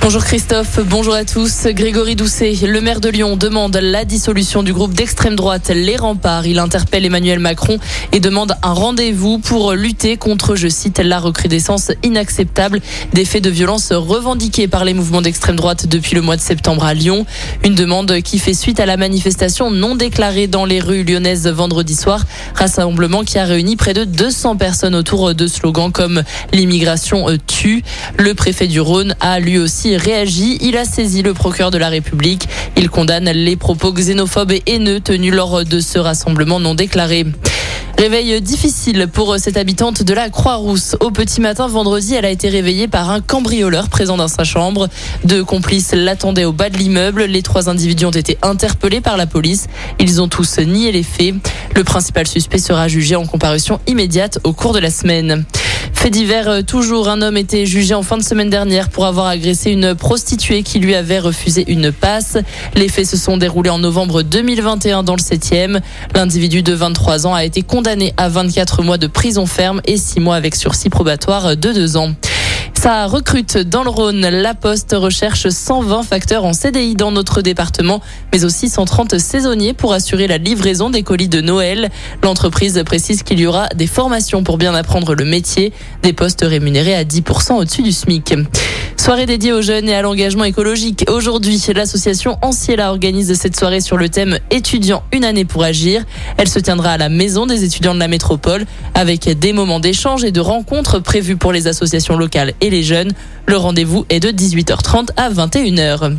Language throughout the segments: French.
Bonjour Christophe, bonjour à tous. Grégory Doucet, le maire de Lyon, demande la dissolution du groupe d'extrême droite Les Remparts. Il interpelle Emmanuel Macron et demande un rendez-vous pour lutter contre, je cite, la recrudescence inacceptable des faits de violence revendiqués par les mouvements d'extrême droite depuis le mois de septembre à Lyon. Une demande qui fait suite à la manifestation non déclarée dans les rues lyonnaises vendredi soir. Rassemblement qui a réuni près de 200 personnes autour de slogans comme l'immigration tue. Le préfet du Rhône a lui aussi réagit. Il a saisi le procureur de la République. Il condamne les propos xénophobes et haineux tenus lors de ce rassemblement non déclaré. Réveil difficile pour cette habitante de la Croix-Rousse. Au petit matin vendredi, elle a été réveillée par un cambrioleur présent dans sa chambre. Deux complices l'attendaient au bas de l'immeuble. Les trois individus ont été interpellés par la police. Ils ont tous nié les faits. Le principal suspect sera jugé en comparution immédiate au cours de la semaine. Fait divers, euh, toujours, un homme était jugé en fin de semaine dernière pour avoir agressé une prostituée qui lui avait refusé une passe. Les faits se sont déroulés en novembre 2021 dans le 7e. L'individu de 23 ans a été condamné à 24 mois de prison ferme et 6 mois avec sursis probatoire de 2 ans. Ça recrute dans le Rhône. La Poste recherche 120 facteurs en CDI dans notre département, mais aussi 130 saisonniers pour assurer la livraison des colis de Noël. L'entreprise précise qu'il y aura des formations pour bien apprendre le métier, des postes rémunérés à 10% au-dessus du SMIC. Soirée dédiée aux jeunes et à l'engagement écologique. Aujourd'hui, l'association Anciela organise cette soirée sur le thème étudiants une année pour agir. Elle se tiendra à la maison des étudiants de la métropole avec des moments d'échange et de rencontres prévus pour les associations locales et les jeunes. Le rendez-vous est de 18h30 à 21h.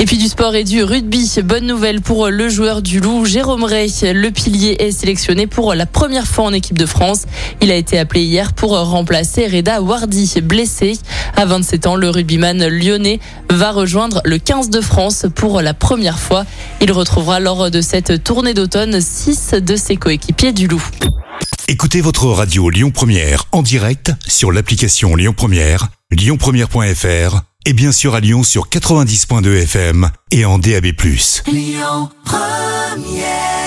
Et puis du sport et du rugby. Bonne nouvelle pour le joueur du Loup, Jérôme Rey. Le pilier est sélectionné pour la première fois en équipe de France. Il a été appelé hier pour remplacer Reda Wardy, blessé. À 27 ans, le rugbyman lyonnais va rejoindre le 15 de France pour la première fois. Il retrouvera lors de cette tournée d'automne six de ses coéquipiers du Loup. Écoutez votre radio Lyon Première en direct sur l'application Lyon Première, lyonpremière.fr et bien sûr à Lyon sur 90.2 FM et en DAB+. Lyon Première